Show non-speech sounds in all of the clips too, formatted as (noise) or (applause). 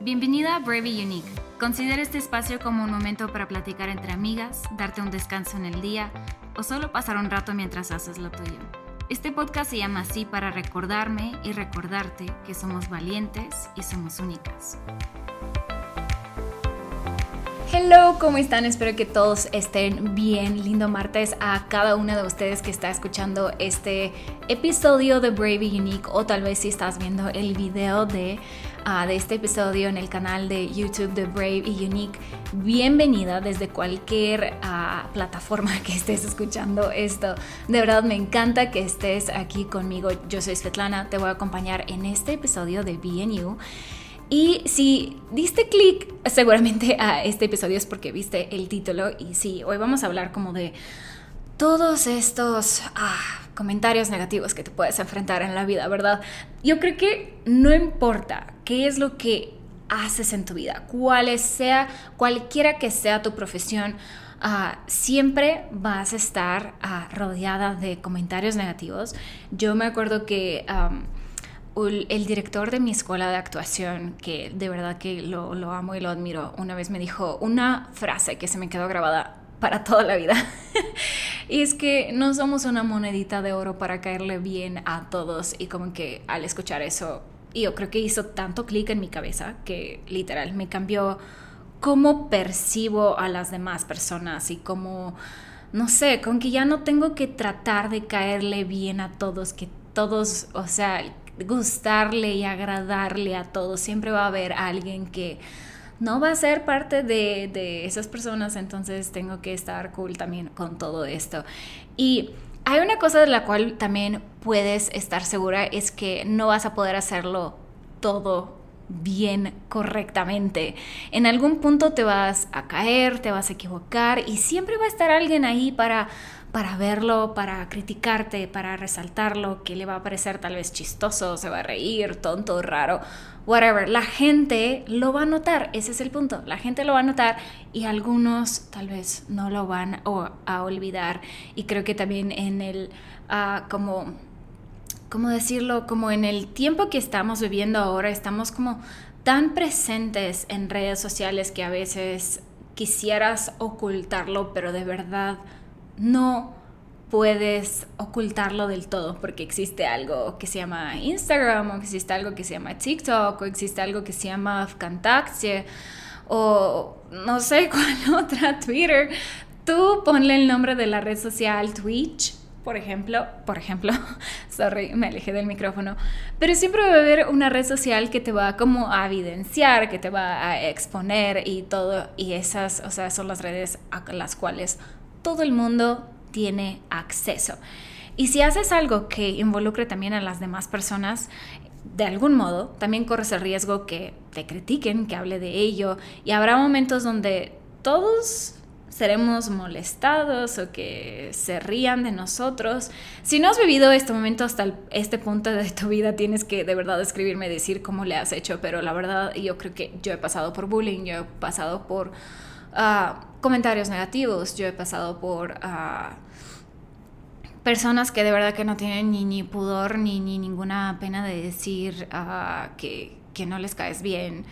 Bienvenida a Brave y Unique. Considera este espacio como un momento para platicar entre amigas, darte un descanso en el día o solo pasar un rato mientras haces lo tuyo. Este podcast se llama así para recordarme y recordarte que somos valientes y somos únicas. Hello, ¿cómo están? Espero que todos estén bien. Lindo martes a cada una de ustedes que está escuchando este episodio de Brave y Unique o tal vez si estás viendo el video de, ah, de este episodio en el canal de YouTube de Brave y Unique. Bienvenida desde cualquier ah, plataforma que estés escuchando esto. De verdad me encanta que estés aquí conmigo. Yo soy Svetlana, te voy a acompañar en este episodio de BNU. Y si diste clic seguramente a este episodio es porque viste el título y sí, hoy vamos a hablar como de todos estos ah, comentarios negativos que te puedes enfrentar en la vida, ¿verdad? Yo creo que no importa qué es lo que haces en tu vida, cuál sea, cualquiera que sea tu profesión, ah, siempre vas a estar ah, rodeada de comentarios negativos. Yo me acuerdo que el director de mi escuela de actuación, que de verdad que lo, lo, amo y lo admiro, una vez me dijo una frase que se me quedó grabada para toda la vida. (laughs) y es que no somos una monedita de oro para caerle bien a todos. Y como que al escuchar eso, yo creo que hizo tanto clic en mi cabeza que literal me cambió cómo percibo a las demás personas y cómo, no sé, con que ya no tengo que tratar de caerle bien a todos, que todos, o sea, gustarle y agradarle a todos. Siempre va a haber alguien que no va a ser parte de, esas personas, entonces tengo que estar cool también con todo esto. Y hay una cosa de la cual también puedes estar segura, es que no vas a poder hacerlo todo bien correctamente. En algún punto te vas a caer, te vas a equivocar y siempre va a estar alguien ahí para para verlo, para criticarte, para resaltarlo, que le va a parecer tal vez chistoso, se va a reír, tonto, raro, whatever. La gente lo va a notar, ese es el punto. La gente lo va a notar y algunos tal vez no lo van a olvidar. Y creo que también en el, uh, como, ¿cómo decirlo? Como en el tiempo que estamos viviendo ahora, estamos como tan presentes en redes sociales que a veces quisieras ocultarlo, pero de verdad no puedes ocultarlo del todo porque existe algo que se llama Instagram o existe algo que se llama TikTok o existe algo que se llama Vkontakte o no sé (laughs) cuál otra, Twitter. Tú ponle el nombre de la red social Twitch, por ejemplo, por ejemplo, (laughs) sorry, me alejé del micrófono, pero siempre va a haber una red social que te va como a evidenciar, que te va a exponer y todo, y esas, o sea, son las redes a las cuales todo el mundo tiene acceso. Y si haces algo que involucre también a las demás personas, de algún modo, también corres el riesgo que te critiquen, que hable de ello, y habrá momentos donde todos seremos molestados o que se rían de nosotros. Si no has vivido este momento hasta este punto de tu vida, tienes que de verdad escribirme, decir cómo le has hecho, pero la verdad yo creo que yo he pasado por bullying, yo he pasado por comentarios negativos. Yo he pasado por personas que de verdad que no tienen ni, ni pudor ni, ni ninguna pena de decir que, que, no les caes bien.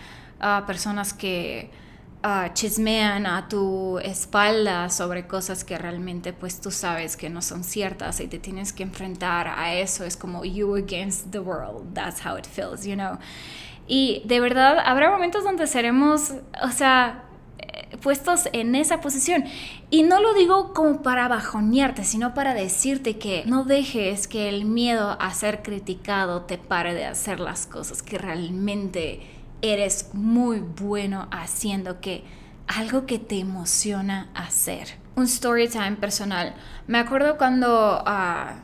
personas que chismean a tu espalda sobre cosas que realmente pues tú sabes que no son ciertas y te tienes que enfrentar a eso. Es como you against the world. That's how it feels, you know. Y de verdad habrá momentos donde seremos, o sea, puestos en esa posición. Y no lo digo como para bajonearte, sino para decirte que no dejes que el miedo a ser criticado te pare de hacer las cosas que realmente eres muy bueno haciendo, que algo que te emociona hacer. Un story time personal. Me acuerdo cuando ah,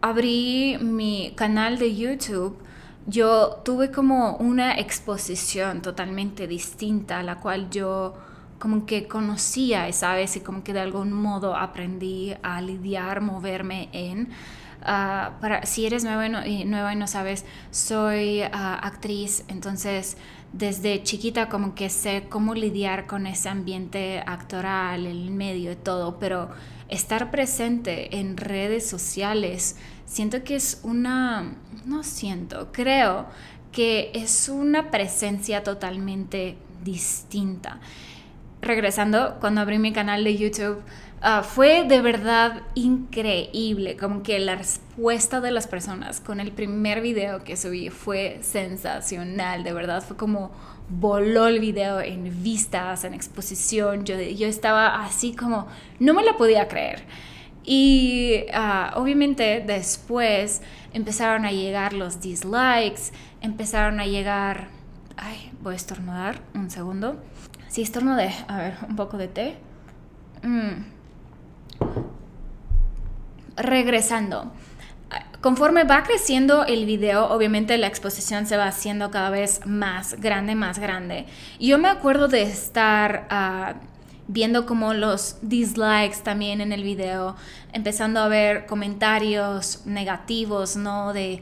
abrí mi canal de YouTube, yo tuve como una exposición totalmente distinta la cual yo como que conocía, ¿sabes? Y como que de algún modo aprendí a lidiar, moverme en... Ah, si eres nueva y, no, y, nueva y no sabes, soy ah, actriz, entonces desde chiquita como que sé cómo lidiar con ese ambiente actoral, el medio y todo, pero estar presente en redes sociales, siento que es una, no siento, creo que es una presencia totalmente distinta. Regresando, cuando abrí mi canal de YouTube, ah, fue de verdad increíble, como que la respuesta de las personas con el primer video que subí fue sensacional, de verdad, fue como voló el video en vistas, en exposición, yo, yo estaba así como, no me la podía creer. Y ah, obviamente después empezaron a llegar los dislikes, empezaron a llegar... Ay, voy a estornudar un segundo. Sí, estornudé. A ver, un poco de té. Mm. Regresando. Conforme va creciendo el video, obviamente la exposición se va haciendo cada vez más grande, más grande. Yo me acuerdo de estar ah, viendo como los dislikes también en el video, empezando a ver comentarios negativos, ¿no? De,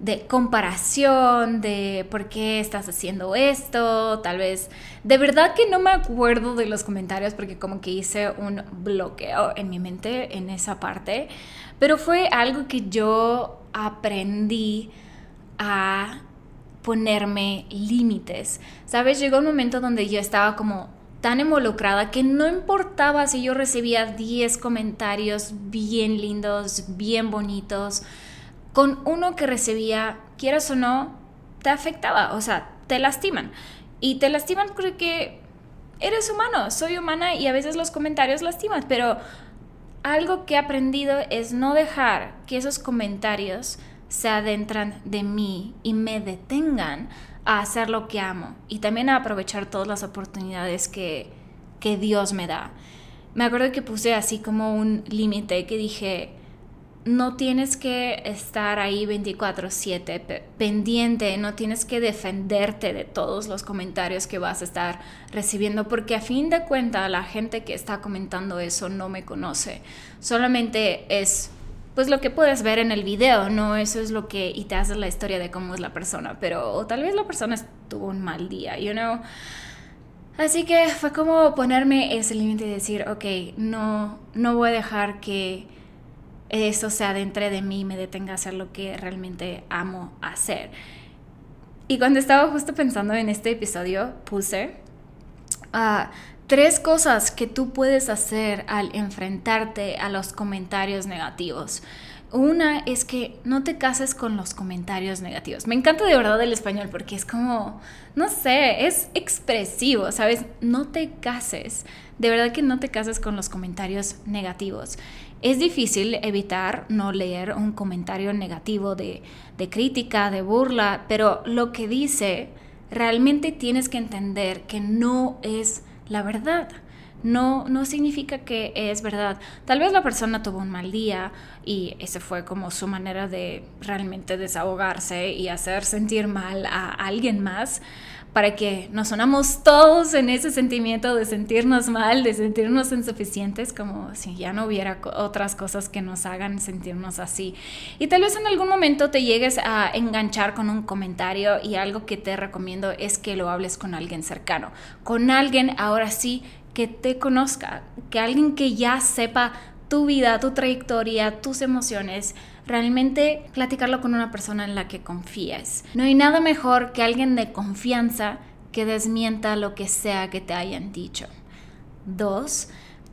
de comparación, de por qué estás haciendo esto, tal vez. De verdad que no me acuerdo de los comentarios porque como que hice un bloqueo en mi mente en esa parte, pero fue algo que yo aprendí a ponerme límites. ¿Sabes? Llegó un momento donde yo estaba como tan involucrada que no importaba si yo recibía 10 comentarios bien lindos, bien bonitos, con uno que recibía, quieras o no, te afectaba, o sea, te lastiman. Y te lastiman porque eres humano, soy humana y a veces los comentarios lastiman, pero algo que he aprendido es no dejar que esos comentarios se adentran de mí y me detengan a hacer lo que amo y también a aprovechar todas las oportunidades que, que Dios me da. Me acuerdo que puse así como un límite que dije, no tienes que estar ahí 24/7 pendiente, no tienes que defenderte de todos los comentarios que vas a estar recibiendo, porque a fin de cuentas la gente que está comentando eso no me conoce, solamente es pues lo que puedes ver en el video, no eso es lo que y te hace la historia de cómo es la persona, pero tal vez la persona tuvo un mal día, you know. Así que fue como ponerme ese límite y decir, ok, no, no voy a dejar que eso se adentre de mí y me detenga a hacer lo que realmente amo hacer. Y cuando estaba justo pensando en este episodio, puse uh, tres cosas que tú puedes hacer al enfrentarte a los comentarios negativos. Una es que no te cases con los comentarios negativos. Me encanta de verdad el español porque es como, no sé, es expresivo, ¿sabes? No te cases. De verdad que no te cases con los comentarios negativos. Es difícil evitar no leer un comentario negativo de, crítica, de burla, pero lo que dice realmente tienes que entender que no es la verdad. No, no significa que es verdad. Tal vez la persona tuvo un mal día y ese fue como su manera de realmente desahogarse y hacer sentir mal a alguien más, para que nos sonamos todos en ese sentimiento de sentirnos mal, de sentirnos insuficientes, como si ya no hubiera otras cosas que nos hagan sentirnos así. Y tal vez en algún momento te llegues a enganchar con un comentario y algo que te recomiendo es que lo hables con alguien cercano, con alguien ahora sí que te conozca, que alguien que ya sepa tu vida, tu trayectoria, tus emociones, realmente platicarlo con una persona en la que confíes. No hay nada mejor que alguien de confianza que desmienta lo que sea que te hayan dicho. Dos,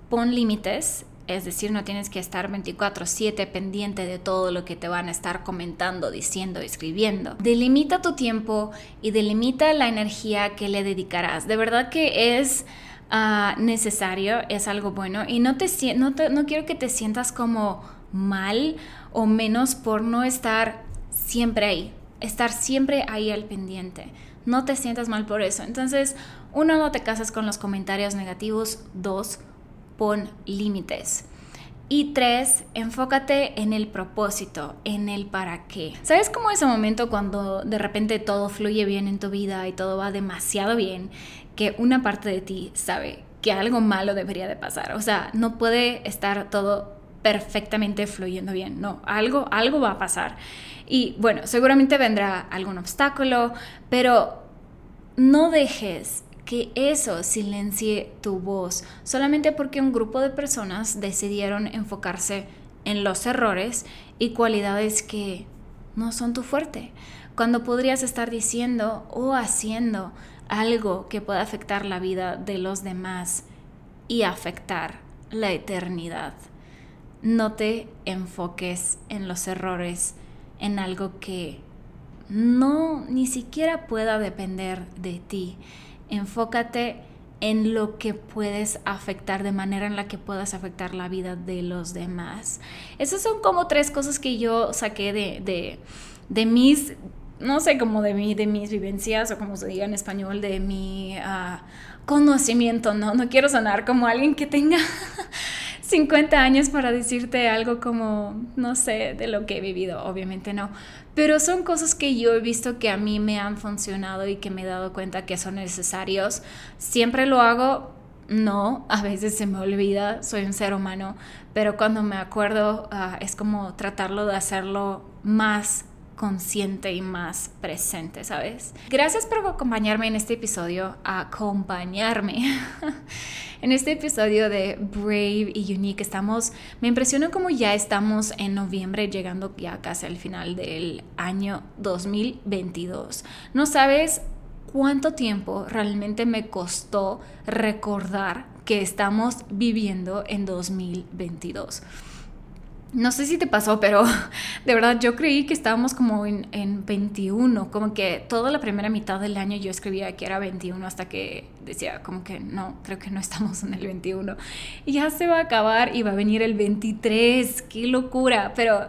pon límites, es decir, no tienes que estar 24/7 pendiente de todo lo que te van a estar comentando, diciendo, escribiendo. Delimita tu tiempo y delimita la energía que le dedicarás. De verdad que es... Ah, necesario, es algo bueno y no, te, no, no quiero que te sientas como mal o menos por no estar siempre ahí, estar siempre ahí al pendiente. No te sientas mal por eso. Entonces, uno, no te casas con los comentarios negativos. Dos, pon límites. Y tres, enfócate en el propósito, en el para qué. ¿Sabes cómo ese momento cuando de repente todo fluye bien en tu vida y todo va demasiado bien, que una parte de ti sabe que algo malo debería de pasar? O sea, no puede estar todo perfectamente fluyendo bien. No, algo, algo va a pasar. Y bueno, seguramente vendrá algún obstáculo, pero no dejes que eso silencie tu voz solamente porque un grupo de personas decidieron enfocarse en los errores y cualidades que no son tu fuerte. cuando podrías estar diciendo o haciendo algo que pueda afectar la vida de los demás y afectar la eternidad. No te enfoques en los errores, en algo que no ni siquiera pueda depender de ti. Enfócate en lo que puedes afectar, de manera en la que puedas afectar la vida de los demás. Esas son como tres cosas que yo saqué de, de, mis, no sé, como de, mí, de mis vivencias o como se diga en español, de mi ah, conocimiento, ¿no? No quiero sonar como alguien que tenga (laughs) 50 años para decirte algo como, no sé, de lo que he vivido, obviamente no, pero son cosas que yo he visto que a mí me han funcionado y que me he dado cuenta que son necesarios. Siempre lo hago, no, a veces se me olvida, soy un ser humano, pero cuando me acuerdo ah, es como tratarlo de hacerlo más consciente y más presente, ¿sabes? Gracias por acompañarme en este episodio, acompañarme. (laughs) en este episodio de Brave y Unique estamos, me impresionó como ya estamos en noviembre, llegando ya casi al final del año 2022. No sabes cuánto tiempo realmente me costó recordar que estamos viviendo en 2022. No sé si te pasó, pero (laughs) de verdad yo creí que estábamos como en, en, 21, como que toda la primera mitad del año yo escribía que era 21 hasta que decía como que no, creo que no estamos en el 21. Y ya se va a acabar y va a venir el 23, qué locura, pero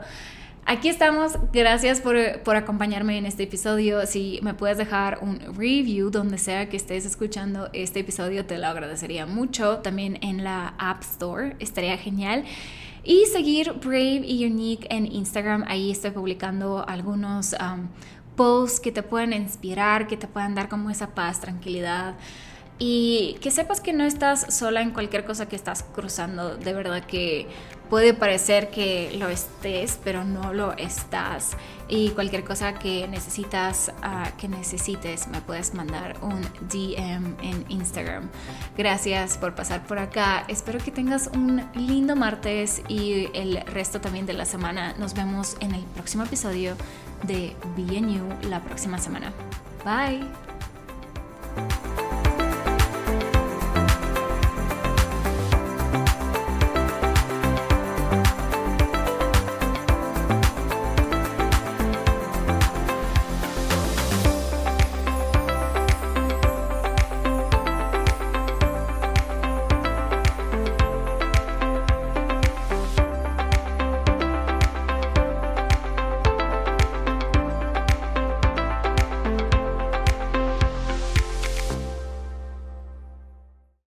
aquí estamos, gracias por, por acompañarme en este episodio. Si me puedes dejar un review donde sea que estés escuchando este episodio, te lo agradecería mucho. También en la App Store, estaría genial. Y seguir Brave y Unique en Instagram. Ahí estoy publicando algunos um, posts que te pueden inspirar, que te puedan dar como esa paz, tranquilidad. Y que sepas que no estás sola en cualquier cosa que estás cruzando. De verdad que puede parecer que lo estés, pero no lo estás. Y cualquier cosa que necesitas, uh, que necesites, me puedes mandar un DM en Instagram. Gracias por pasar por acá. Espero que tengas un lindo martes y el resto también de la semana. Nos vemos en el próximo episodio de BNU la próxima semana. Bye.